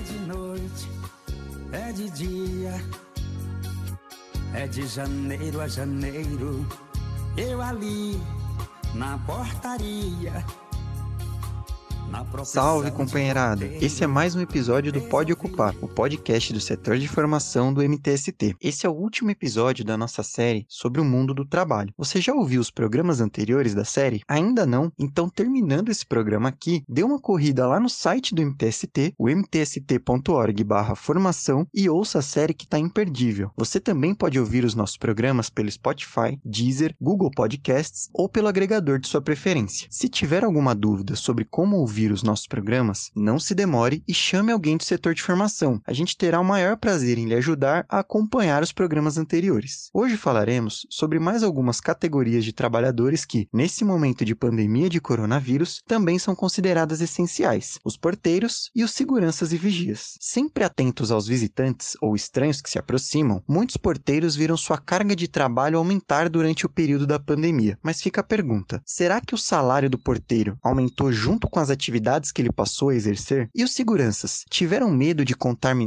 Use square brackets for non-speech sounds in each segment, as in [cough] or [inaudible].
É de noite, é de dia, é de janeiro a janeiro. Eu ali na portaria Salve, companheirada! Esse é mais um episódio do Pode Ocupar, o podcast do setor de formação do MTST. Esse é o último episódio da nossa série sobre o mundo do trabalho. Você já ouviu os programas anteriores da série? Ainda não? Então, terminando esse programa aqui, dê uma corrida lá no site do MTST, o mtst.org/formação e ouça a série que está imperdível. Você também pode ouvir os nossos programas pelo Spotify, Deezer, Google Podcasts ou pelo agregador de sua preferência. Se tiver alguma dúvida sobre como ouvir ouvir os nossos programas, não se demore e chame alguém do setor de formação. A gente terá o maior prazer em lhe ajudar a acompanhar os programas anteriores. Hoje falaremos sobre mais algumas categorias de trabalhadores que, nesse momento de pandemia de coronavírus, também são consideradas essenciais: os porteiros e os seguranças e vigias. Sempre atentos aos visitantes ou estranhos que se aproximam, muitos porteiros viram sua carga de trabalho aumentar durante o período da pandemia. Mas fica a pergunta: será que o salário do porteiro aumentou junto com as atividades atividades que ele passou a exercer? E os seguranças tiveram medo de,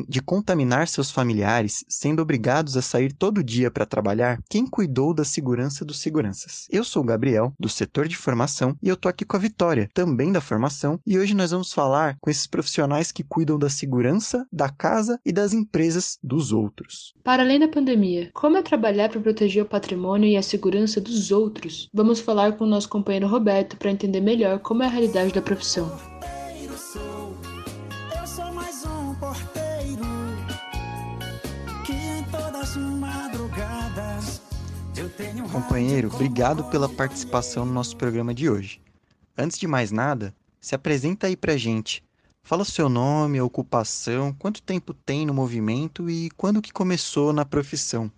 de contaminar seus familiares, sendo obrigados a sair todo dia para trabalhar? Quem cuidou da segurança dos seguranças? Eu sou o Gabriel, do setor de formação, e eu tô aqui com a Vitória, também da formação, e hoje nós vamos falar com esses profissionais que cuidam da segurança, da casa e das empresas dos outros. Para além da pandemia, como é trabalhar para proteger o patrimônio e a segurança dos outros? Vamos falar com o nosso companheiro Roberto para entender melhor como é a realidade da profissão. Companheiro, obrigado pela participação no nosso programa de hoje. Antes de mais nada, se apresenta aí pra gente. Fala seu nome, ocupação, quanto tempo tem no movimento e quando que começou na profissão.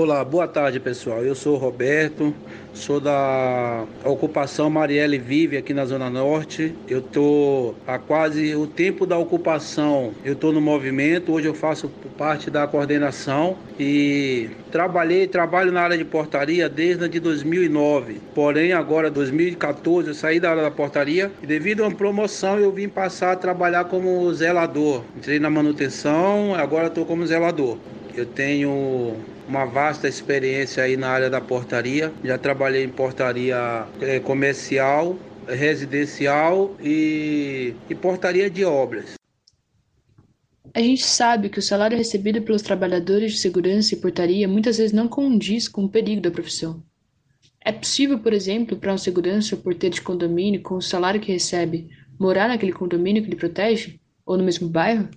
Olá, boa tarde pessoal. Eu sou Roberto, sou da ocupação Marielle Vive aqui na Zona Norte. Eu tô há quase o tempo da ocupação, eu tô no movimento. Hoje eu faço parte da coordenação e trabalhei, trabalho na área de portaria desde de 2009. Porém, agora 2014 eu saí da área da portaria e devido a uma promoção eu vim passar a trabalhar como zelador. Entrei na manutenção, agora estou como zelador. Eu tenho uma vasta experiência aí na área da portaria. Já trabalhei em portaria é, comercial, residencial e, e portaria de obras. A gente sabe que o salário recebido pelos trabalhadores de segurança e portaria muitas vezes não condiz com o perigo da profissão. É possível, por exemplo, para um segurança ou porteiro de condomínio, com o salário que recebe, morar naquele condomínio que ele protege? Ou no mesmo bairro?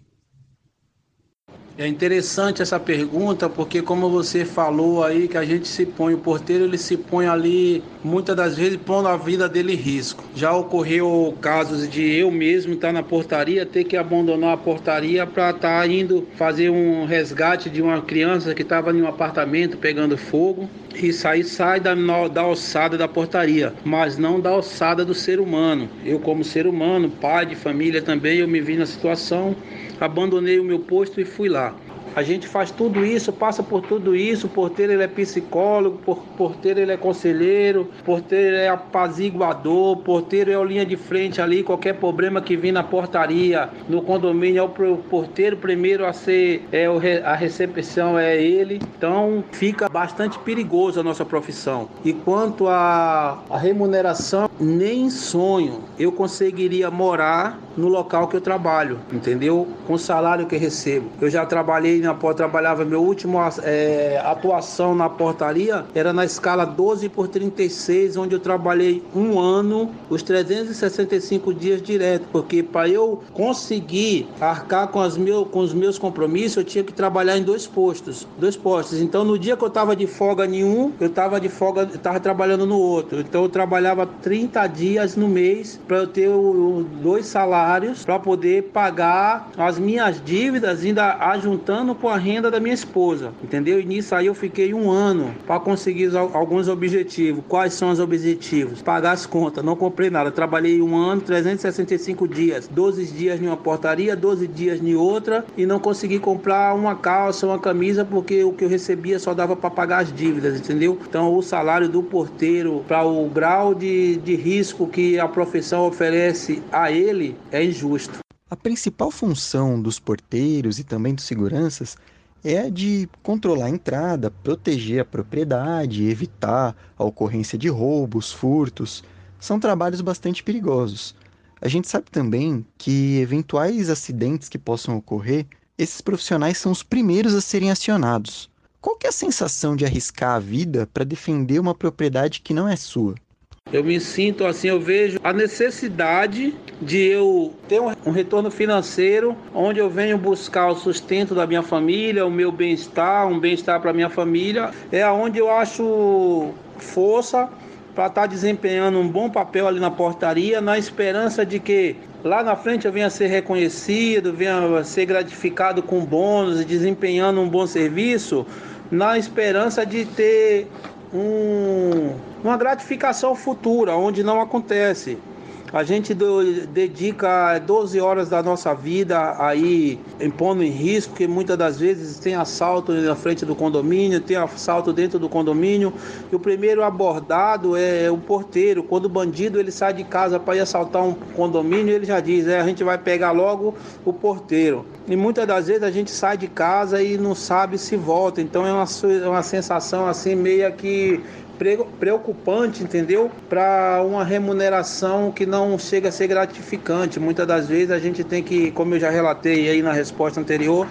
É interessante essa pergunta porque como você falou aí que a gente se põe o porteiro ele se põe ali muitas das vezes pondo a vida dele em risco. Já ocorreu casos de eu mesmo estar na portaria ter que abandonar a portaria para estar tá indo fazer um resgate de uma criança que estava em um apartamento pegando fogo e sair sai da, da alçada da portaria, mas não da alçada do ser humano. Eu como ser humano, pai de família também, eu me vi na situação abandonei o meu posto e fui lá. A gente faz tudo isso, passa por tudo isso. O porteiro ele é psicólogo, o porteiro ele é conselheiro, porteiro é apaziguador, porteiro é o linha de frente ali. Qualquer problema que vem na portaria, no condomínio, é o porteiro primeiro a ser, é a recepção é ele. Então fica bastante perigoso a nossa profissão. E quanto à remuneração, nem sonho eu conseguiria morar no local que eu trabalho, entendeu? Com o salário que eu recebo. Eu já trabalhei na porta, trabalhava, meu último é, atuação na portaria era na escala 12 por 36, onde eu trabalhei um ano, os 365 dias direto, porque para eu conseguir arcar com, as meu, com os meus compromissos, eu tinha que trabalhar em dois postos, dois postos. Então, no dia que eu estava de folga nenhum, eu estava de folga, estava trabalhando no outro. Então, eu trabalhava 30 dias no mês para eu ter o, dois salários para poder pagar as minhas dívidas, ainda ajuntando com a renda da minha esposa, entendeu? E nisso aí eu fiquei um ano para conseguir alguns objetivos. Quais são os objetivos? Pagar as contas, não comprei nada. Trabalhei um ano, 365 dias, 12 dias em uma portaria, 12 dias em outra e não consegui comprar uma calça, uma camisa porque o que eu recebia só dava para pagar as dívidas, entendeu? Então o salário do porteiro para o grau de, de risco que a profissão oferece a ele é injusto. A principal função dos porteiros e também dos seguranças é a de controlar a entrada, proteger a propriedade, evitar a ocorrência de roubos, furtos. São trabalhos bastante perigosos. A gente sabe também que eventuais acidentes que possam ocorrer, esses profissionais são os primeiros a serem acionados. Qual que é a sensação de arriscar a vida para defender uma propriedade que não é sua? Eu me sinto assim, eu vejo a necessidade de eu ter um retorno financeiro onde eu venho buscar o sustento da minha família, o meu bem-estar, um bem-estar para minha família. É onde eu acho força para estar tá desempenhando um bom papel ali na portaria, na esperança de que lá na frente eu venha ser reconhecido, venha ser gratificado com bônus desempenhando um bom serviço, na esperança de ter um, uma gratificação futura, onde não acontece. A gente do, dedica 12 horas da nossa vida aí impondo em risco, que muitas das vezes tem assalto na frente do condomínio, tem assalto dentro do condomínio. E o primeiro abordado é o porteiro. Quando o bandido ele sai de casa para ir assaltar um condomínio, ele já diz: é, a gente vai pegar logo o porteiro. E muitas das vezes a gente sai de casa e não sabe se volta. Então é uma, uma sensação assim meio que preocupante, entendeu? Para uma remuneração que não chega a ser gratificante. Muitas das vezes a gente tem que, como eu já relatei aí na resposta anterior,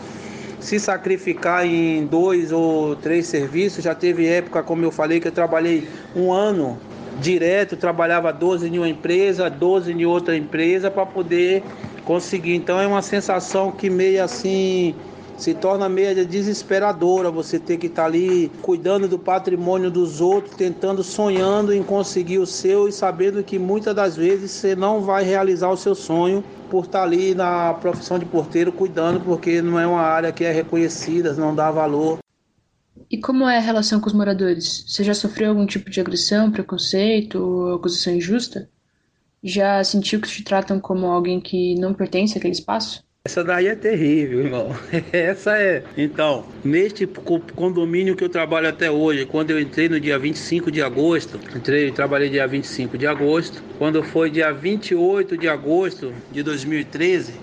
se sacrificar em dois ou três serviços. Já teve época, como eu falei, que eu trabalhei um ano direto, trabalhava 12 em uma empresa, 12 em outra empresa para poder conseguir. Então é uma sensação que meio assim se torna meio desesperadora você ter que estar tá ali cuidando do patrimônio dos outros, tentando, sonhando em conseguir o seu e sabendo que muitas das vezes você não vai realizar o seu sonho por estar tá ali na profissão de porteiro cuidando, porque não é uma área que é reconhecida, não dá valor. E como é a relação com os moradores? Você já sofreu algum tipo de agressão, preconceito ou acusação injusta? Já sentiu que te tratam como alguém que não pertence àquele espaço? Essa daí é terrível, irmão. [laughs] Essa é. Então, neste condomínio que eu trabalho até hoje, quando eu entrei no dia 25 de agosto, entrei, trabalhei dia 25 de agosto, quando foi dia 28 de agosto de 2013,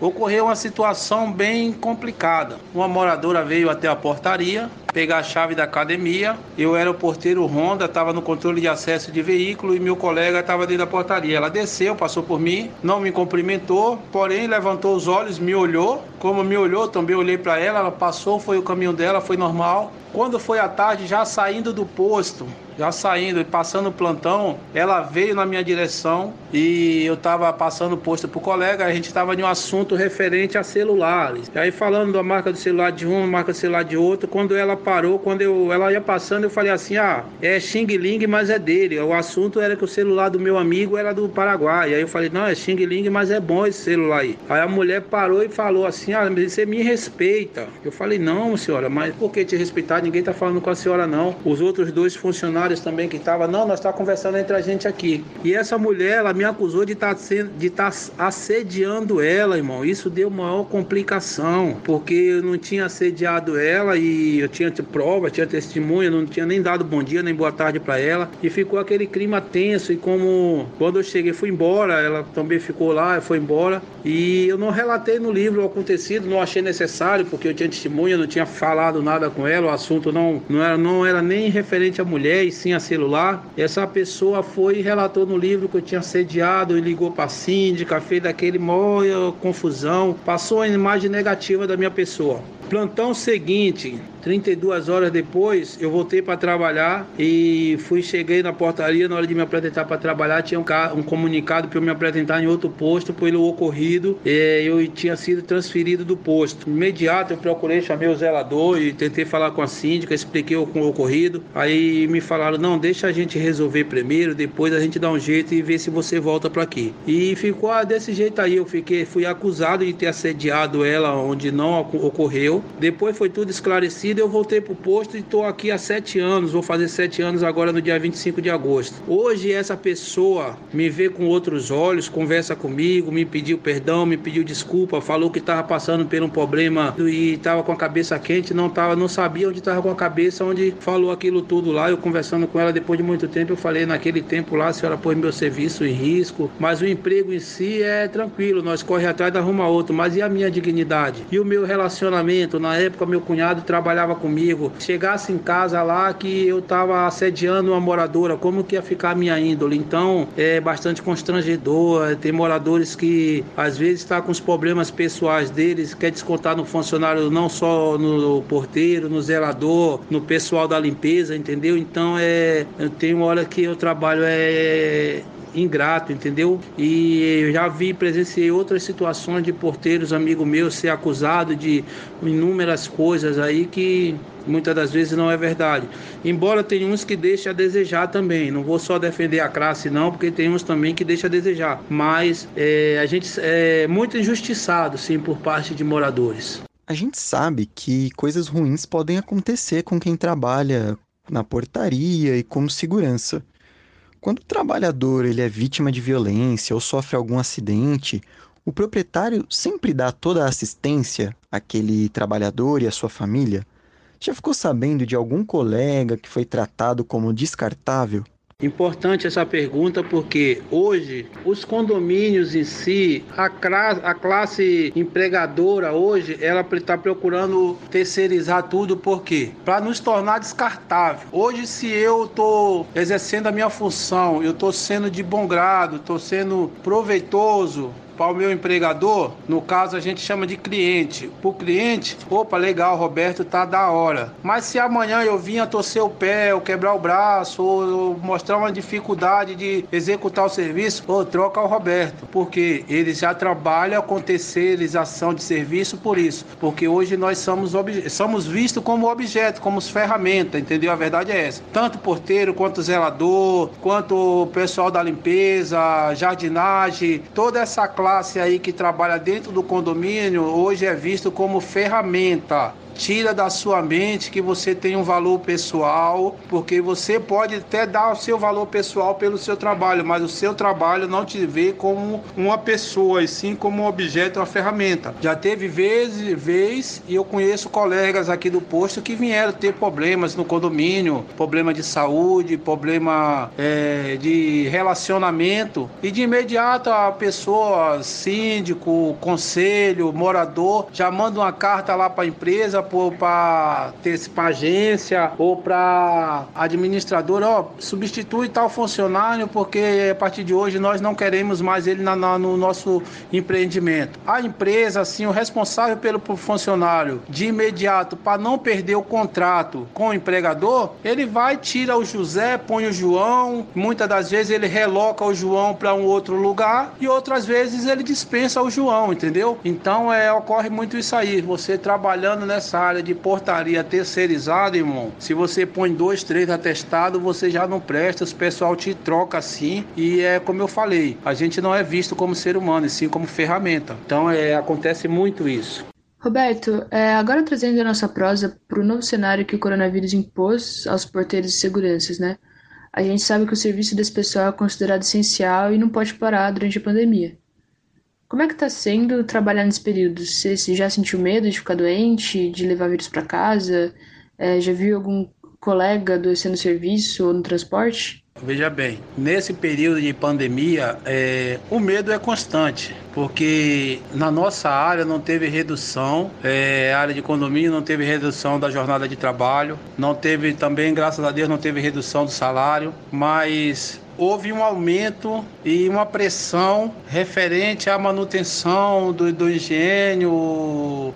ocorreu uma situação bem complicada. Uma moradora veio até a portaria pegar a chave da academia. Eu era o porteiro Honda, estava no controle de acesso de veículo e meu colega estava dentro da portaria. Ela desceu, passou por mim, não me cumprimentou, porém levantou os olhos, me olhou. Como me olhou, também olhei para ela, ela passou, foi o caminho dela, foi normal. Quando foi à tarde, já saindo do posto, já saindo e passando o plantão, ela veio na minha direção e eu estava passando o posto pro colega, a gente estava em um assunto referente a celulares. E aí falando da marca do celular de um, marca do celular de outro, quando ela parou, quando eu, ela ia passando, eu falei assim: "Ah, é Xing Ling, mas é dele". O assunto era que o celular do meu amigo era do Paraguai. Aí eu falei: "Não, é Xing Ling, mas é bom esse celular aí". Aí a mulher parou e falou assim: "Ah, você me respeita". Eu falei: "Não, senhora, mas por que te respeitar? Ninguém tá falando com a senhora não". Os outros dois funcionários funcionários também que estavam, não, nós estamos tá conversando entre a gente aqui. E essa mulher, ela me acusou de tá estar tá assediando ela, irmão. Isso deu maior complicação, porque eu não tinha assediado ela e eu tinha prova, tinha testemunha, não tinha nem dado bom dia nem boa tarde para ela. E ficou aquele clima tenso. E como quando eu cheguei, fui embora, ela também ficou lá, foi embora. E eu não relatei no livro o acontecido, não achei necessário, porque eu tinha testemunha, não tinha falado nada com ela, o assunto não, não, era, não era nem referente à mulher, e sim a celular. Essa pessoa foi e relatou no livro que eu tinha sediado e ligou para a síndica, fez daquele maior confusão, passou a imagem negativa da minha pessoa. Plantão seguinte, 32 horas depois, eu voltei para trabalhar e fui cheguei na portaria na hora de me apresentar para trabalhar, tinha um, um comunicado para eu me apresentar em outro posto pelo ocorrido. eu tinha sido transferido do posto. Imediato eu procurei, chamei o zelador e tentei falar com a síndica, expliquei o, o ocorrido. Aí me falaram: "Não, deixa a gente resolver primeiro, depois a gente dá um jeito e vê se você volta para aqui". E ficou desse jeito aí, eu fiquei fui acusado de ter assediado ela onde não ocorreu. Depois foi tudo esclarecido eu voltei pro posto e estou aqui há sete anos, vou fazer sete anos agora no dia 25 de agosto. Hoje essa pessoa me vê com outros olhos, conversa comigo, me pediu perdão, me pediu desculpa, falou que estava passando por um problema e estava com a cabeça quente, não tava, não sabia onde estava com a cabeça, onde falou aquilo tudo lá. Eu conversando com ela depois de muito tempo, eu falei naquele tempo lá, a senhora pôs meu serviço em risco, mas o emprego em si é tranquilo, nós corre atrás arruma outro, mas e a minha dignidade? E o meu relacionamento? Na época meu cunhado trabalhava comigo, chegasse em casa lá que eu estava assediando uma moradora, como que ia ficar a minha índole? Então é bastante constrangedor, tem moradores que às vezes está com os problemas pessoais deles, quer descontar no funcionário, não só no porteiro, no zelador, no pessoal da limpeza, entendeu? Então é, eu tenho hora que eu trabalho é ingrato, entendeu? E eu já vi, presenciei outras situações de porteiros, amigo meu, ser acusado de inúmeras coisas aí que muitas das vezes não é verdade. Embora tenha uns que deixam a desejar também. Não vou só defender a classe não, porque tem uns também que deixam a desejar. Mas é, a gente é muito injustiçado, sim, por parte de moradores. A gente sabe que coisas ruins podem acontecer com quem trabalha na portaria e como segurança. Quando o trabalhador ele é vítima de violência ou sofre algum acidente, o proprietário sempre dá toda a assistência àquele trabalhador e à sua família. Já ficou sabendo de algum colega que foi tratado como descartável? Importante essa pergunta porque hoje os condomínios em si, a, classe, a classe empregadora hoje, ela está procurando terceirizar tudo por quê? Para nos tornar descartável. Hoje, se eu estou exercendo a minha função, eu estou sendo de bom grado, estou sendo proveitoso, para o meu empregador, no caso a gente chama de cliente. Para o cliente, opa, legal, Roberto tá da hora. Mas se amanhã eu vinha torcer o pé, ou quebrar o braço, ou mostrar uma dificuldade de executar o serviço, ou troca o Roberto, porque ele já trabalha com terceirização de serviço por isso. Porque hoje nós somos, somos vistos como objeto, como ferramenta, entendeu? A verdade é essa. Tanto porteiro, quanto zelador, quanto o pessoal da limpeza, jardinagem, toda essa classe classe aí que trabalha dentro do condomínio hoje é visto como ferramenta tira da sua mente que você tem um valor pessoal, porque você pode até dar o seu valor pessoal pelo seu trabalho, mas o seu trabalho não te vê como uma pessoa, e sim como um objeto, uma ferramenta. Já teve vezes, vez, e eu conheço colegas aqui do posto que vieram ter problemas no condomínio, problema de saúde, problema é, de relacionamento, e de imediato a pessoa, síndico, conselho, morador, já manda uma carta lá para a empresa para agência ou para administrador, ó, substitui tal funcionário porque a partir de hoje nós não queremos mais ele na, na, no nosso empreendimento. A empresa, assim, o responsável pelo funcionário de imediato para não perder o contrato com o empregador, ele vai tira o José, põe o João, muitas das vezes ele reloca o João para um outro lugar e outras vezes ele dispensa o João, entendeu? Então é ocorre muito isso aí, você trabalhando nessa essa área de portaria terceirizada, irmão, se você põe dois, três atestados, você já não presta, o pessoal te troca assim. E é como eu falei, a gente não é visto como ser humano, e sim como ferramenta. Então é, acontece muito isso. Roberto, é, agora trazendo a nossa prosa para o novo cenário que o coronavírus impôs aos porteiros e seguranças, né? A gente sabe que o serviço desse pessoal é considerado essencial e não pode parar durante a pandemia. Como é que tá sendo trabalhar nesse período? Você, você já sentiu medo de ficar doente, de levar vírus para casa? É, já viu algum colega adoecendo no serviço ou no transporte? Veja bem, nesse período de pandemia, é, o medo é constante, porque na nossa área não teve redução, é, área de condomínio não teve redução da jornada de trabalho, não teve também, graças a Deus, não teve redução do salário, mas houve um aumento e uma pressão referente à manutenção do, do engenho,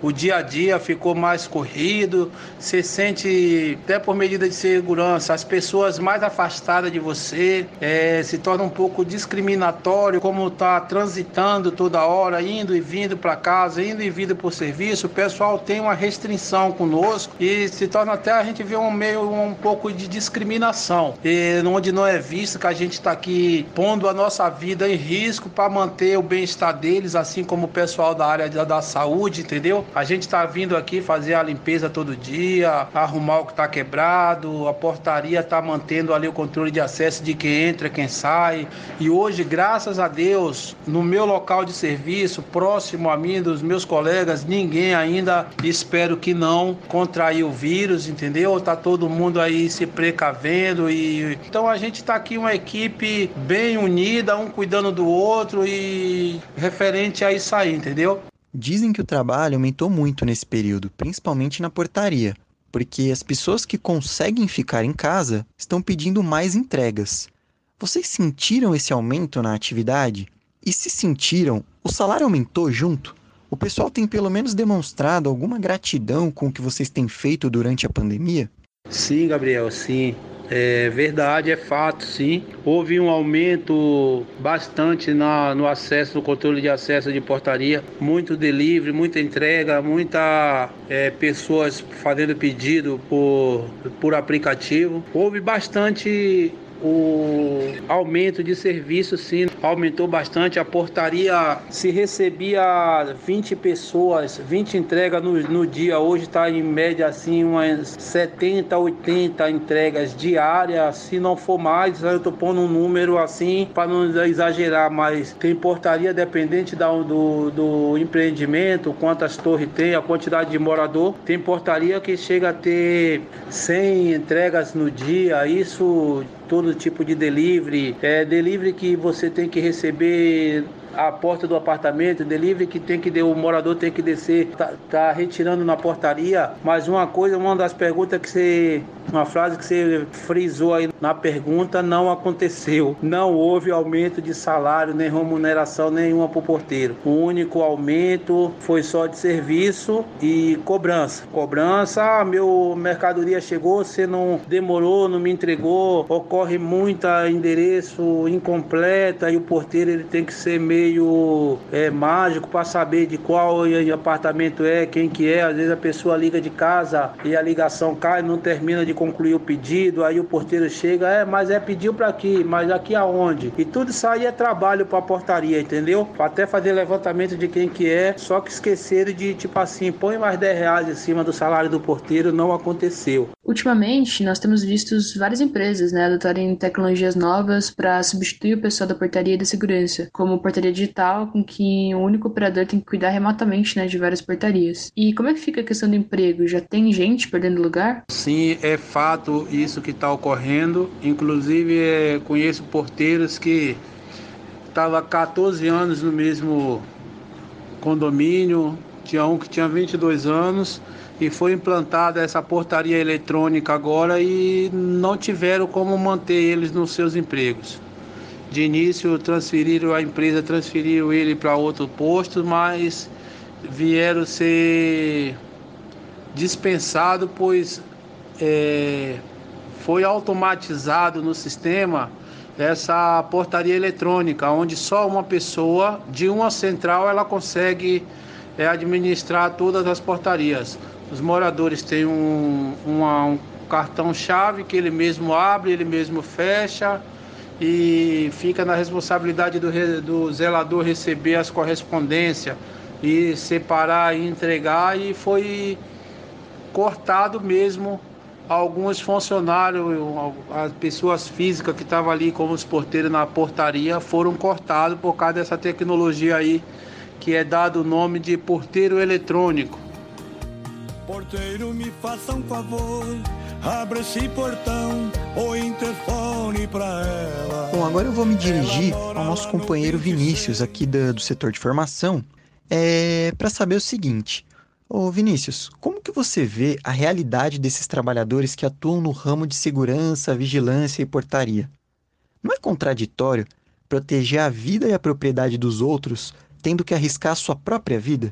o dia a dia ficou mais corrido, você sente, até por medida de segurança, as pessoas mais afastadas de você, é, se torna um pouco discriminatório, como está transitando toda hora, indo e vindo para casa, indo e vindo por serviço, o pessoal tem uma restrição conosco e se torna até a gente vê um meio um pouco de discriminação, e, onde não é visto que a gente gente está aqui pondo a nossa vida em risco para manter o bem-estar deles, assim como o pessoal da área da, da saúde, entendeu? A gente está vindo aqui fazer a limpeza todo dia, arrumar o que está quebrado, a portaria está mantendo ali o controle de acesso de quem entra, quem sai. E hoje, graças a Deus, no meu local de serviço, próximo a mim, dos meus colegas, ninguém ainda, espero que não, contraiu o vírus, entendeu? Tá todo mundo aí se precavendo e então a gente está aqui uma equipe bem unida, um cuidando do outro e referente a isso aí, entendeu? Dizem que o trabalho aumentou muito nesse período, principalmente na portaria, porque as pessoas que conseguem ficar em casa estão pedindo mais entregas. Vocês sentiram esse aumento na atividade? E se sentiram, o salário aumentou junto? O pessoal tem pelo menos demonstrado alguma gratidão com o que vocês têm feito durante a pandemia? Sim, Gabriel, sim. É verdade, é fato, sim. Houve um aumento bastante na, no acesso, no controle de acesso de portaria. Muito delivery, muita entrega, muita é, pessoas fazendo pedido por, por aplicativo. Houve bastante o aumento de serviço sim aumentou bastante. A portaria se recebia 20 pessoas, 20 entregas no, no dia. Hoje está em média assim umas 70, 80 entregas diárias. Se não for mais, eu estou pondo um número assim para não exagerar, mas tem portaria dependente da, do, do empreendimento, quantas torres tem, a quantidade de morador. Tem portaria que chega a ter 100 entregas no dia. Isso todo tipo de delivery, é delivery que você tem que receber a porta do apartamento, delivery que tem que o morador tem que descer, tá, tá, retirando na portaria. Mas uma coisa, uma das perguntas que você, uma frase que você frisou aí na pergunta, não aconteceu. Não houve aumento de salário nem remuneração nenhuma para o porteiro. O único aumento foi só de serviço e cobrança. Cobrança, ah, meu mercadoria chegou, você não demorou, não me entregou, ocorre muita endereço incompleta e o porteiro ele tem que ser meio meio é, mágico para saber de qual apartamento é, quem que é. Às vezes a pessoa liga de casa e a ligação cai, não termina de concluir o pedido, aí o porteiro chega, é, mas é pediu para aqui, mas aqui aonde? E tudo isso aí é trabalho para portaria, entendeu? Até fazer levantamento de quem que é, só que esqueceram de tipo assim, põe mais 10 reais em cima do salário do porteiro, não aconteceu. Ultimamente, nós temos visto várias empresas né, adotarem tecnologias novas para substituir o pessoal da portaria e da segurança, como portaria digital, com que um único operador tem que cuidar remotamente né, de várias portarias. E como é que fica a questão do emprego? Já tem gente perdendo lugar? Sim, é fato isso que está ocorrendo. Inclusive, é, conheço porteiros que estavam 14 anos no mesmo condomínio, tinha um que tinha 22 anos e foi implantada essa portaria eletrônica agora e não tiveram como manter eles nos seus empregos. De início transferiram a empresa, transferiu ele para outro posto, mas vieram ser dispensados, pois é, foi automatizado no sistema essa portaria eletrônica, onde só uma pessoa de uma central ela consegue é, administrar todas as portarias. Os moradores têm um, uma, um cartão-chave que ele mesmo abre, ele mesmo fecha e fica na responsabilidade do, do zelador receber as correspondências e separar e entregar e foi cortado mesmo alguns funcionários, as pessoas físicas que estavam ali como os porteiros na portaria foram cortados por causa dessa tecnologia aí que é dado o nome de porteiro eletrônico. Porteiro, me faça um favor, abra esse portão, o interfone pra ela. Bom, agora eu vou me dirigir ao nosso companheiro Vinícius, aqui do, setor de formação, é, para saber o seguinte. Ô Vinícius, como que você vê a realidade desses trabalhadores que atuam no ramo de segurança, vigilância e portaria? Não é contraditório proteger a vida e a propriedade dos outros tendo que arriscar a sua própria vida?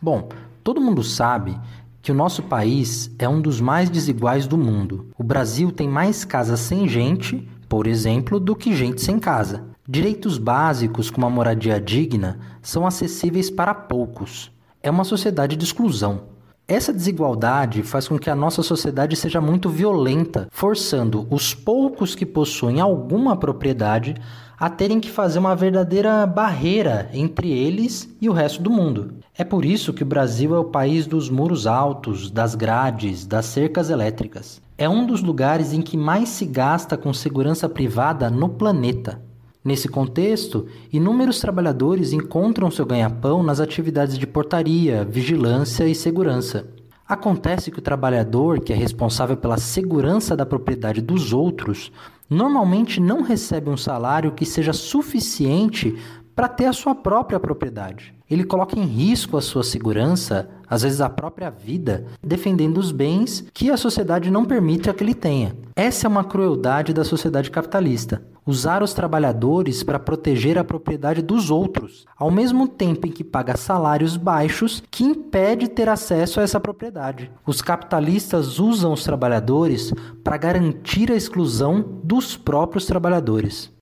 Bom, todo mundo sabe que o nosso país é um dos mais desiguais do mundo. O Brasil tem mais casas sem gente, por exemplo, do que gente sem casa. Direitos básicos como a moradia digna são acessíveis para poucos. É uma sociedade de exclusão. Essa desigualdade faz com que a nossa sociedade seja muito violenta, forçando os poucos que possuem alguma propriedade a terem que fazer uma verdadeira barreira entre eles e o resto do mundo. É por isso que o Brasil é o país dos muros altos, das grades, das cercas elétricas. É um dos lugares em que mais se gasta com segurança privada no planeta. Nesse contexto, inúmeros trabalhadores encontram seu ganha-pão nas atividades de portaria, vigilância e segurança. Acontece que o trabalhador, que é responsável pela segurança da propriedade dos outros, normalmente não recebe um salário que seja suficiente para ter a sua própria propriedade. Ele coloca em risco a sua segurança, às vezes a própria vida, defendendo os bens que a sociedade não permite que ele tenha. Essa é uma crueldade da sociedade capitalista. Usar os trabalhadores para proteger a propriedade dos outros, ao mesmo tempo em que paga salários baixos que impede ter acesso a essa propriedade. Os capitalistas usam os trabalhadores para garantir a exclusão dos próprios trabalhadores.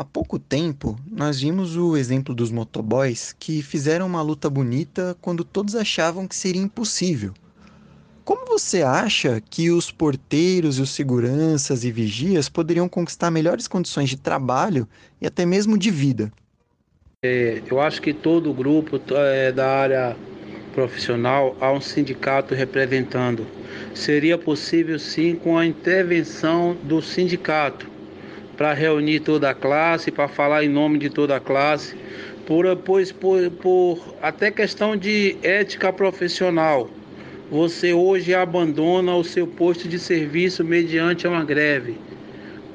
Há pouco tempo, nós vimos o exemplo dos motoboys que fizeram uma luta bonita quando todos achavam que seria impossível. Como você acha que os porteiros, os seguranças e vigias poderiam conquistar melhores condições de trabalho e até mesmo de vida? É, eu acho que todo grupo é, da área profissional há um sindicato representando. Seria possível sim com a intervenção do sindicato para reunir toda a classe, para falar em nome de toda a classe, por, pois, por, por até questão de ética profissional. Você hoje abandona o seu posto de serviço mediante uma greve.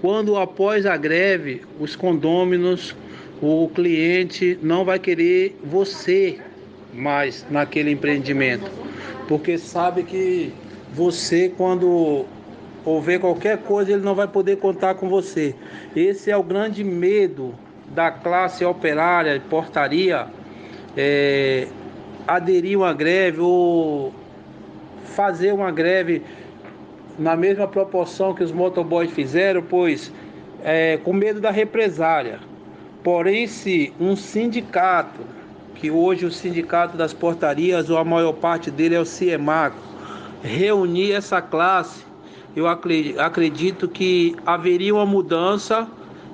Quando após a greve, os condôminos, o cliente não vai querer você mais naquele empreendimento, porque sabe que você quando houver qualquer coisa, ele não vai poder contar com você. Esse é o grande medo da classe operária, portaria, é, aderir uma greve ou fazer uma greve na mesma proporção que os motoboys fizeram, pois é, com medo da represália. Porém, se um sindicato, que hoje o sindicato das portarias, ou a maior parte dele é o CIEMACO, reunir essa classe eu acredito que haveria uma mudança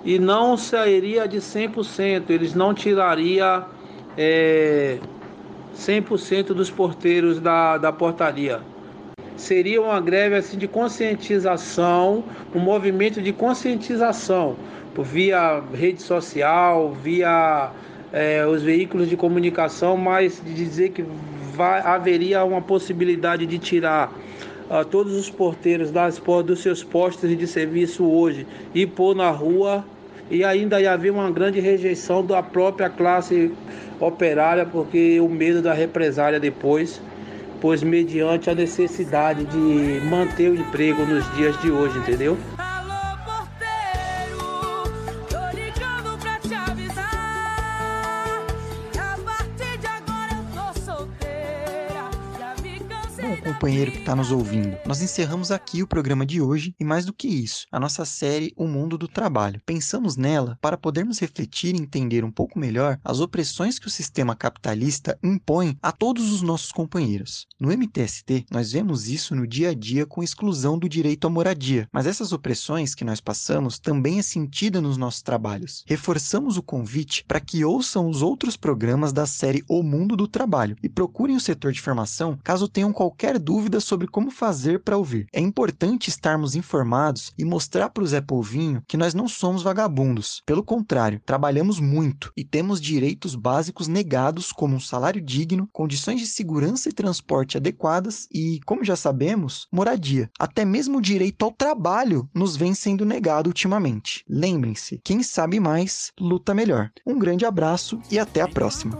e não sairia de 100%, eles não tirariam é, 100% dos porteiros da, da portaria. Seria uma greve assim de conscientização, um movimento de conscientização, via rede social, via é, os veículos de comunicação, mas de dizer que vai, haveria uma possibilidade de tirar a todos os porteiros das, dos seus postos de serviço hoje e pôr na rua e ainda haver uma grande rejeição da própria classe operária, porque o medo da represália depois, pois mediante a necessidade de manter o emprego nos dias de hoje, entendeu? Companheiro que está nos ouvindo. Nós encerramos aqui o programa de hoje e, mais do que isso, a nossa série O Mundo do Trabalho. Pensamos nela para podermos refletir e entender um pouco melhor as opressões que o sistema capitalista impõe a todos os nossos companheiros. No MTST, nós vemos isso no dia a dia com exclusão do direito à moradia, mas essas opressões que nós passamos também é sentida nos nossos trabalhos. Reforçamos o convite para que ouçam os outros programas da série O Mundo do Trabalho e procurem o setor de formação caso tenham qualquer dúvidas sobre como fazer para ouvir. É importante estarmos informados e mostrar para o Zé Polvinho que nós não somos vagabundos. Pelo contrário, trabalhamos muito e temos direitos básicos negados, como um salário digno, condições de segurança e transporte adequadas e, como já sabemos, moradia. Até mesmo o direito ao trabalho nos vem sendo negado ultimamente. Lembrem-se, quem sabe mais, luta melhor. Um grande abraço e até a próxima.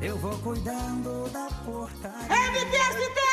Eu vou cuidando da portaria. MTST!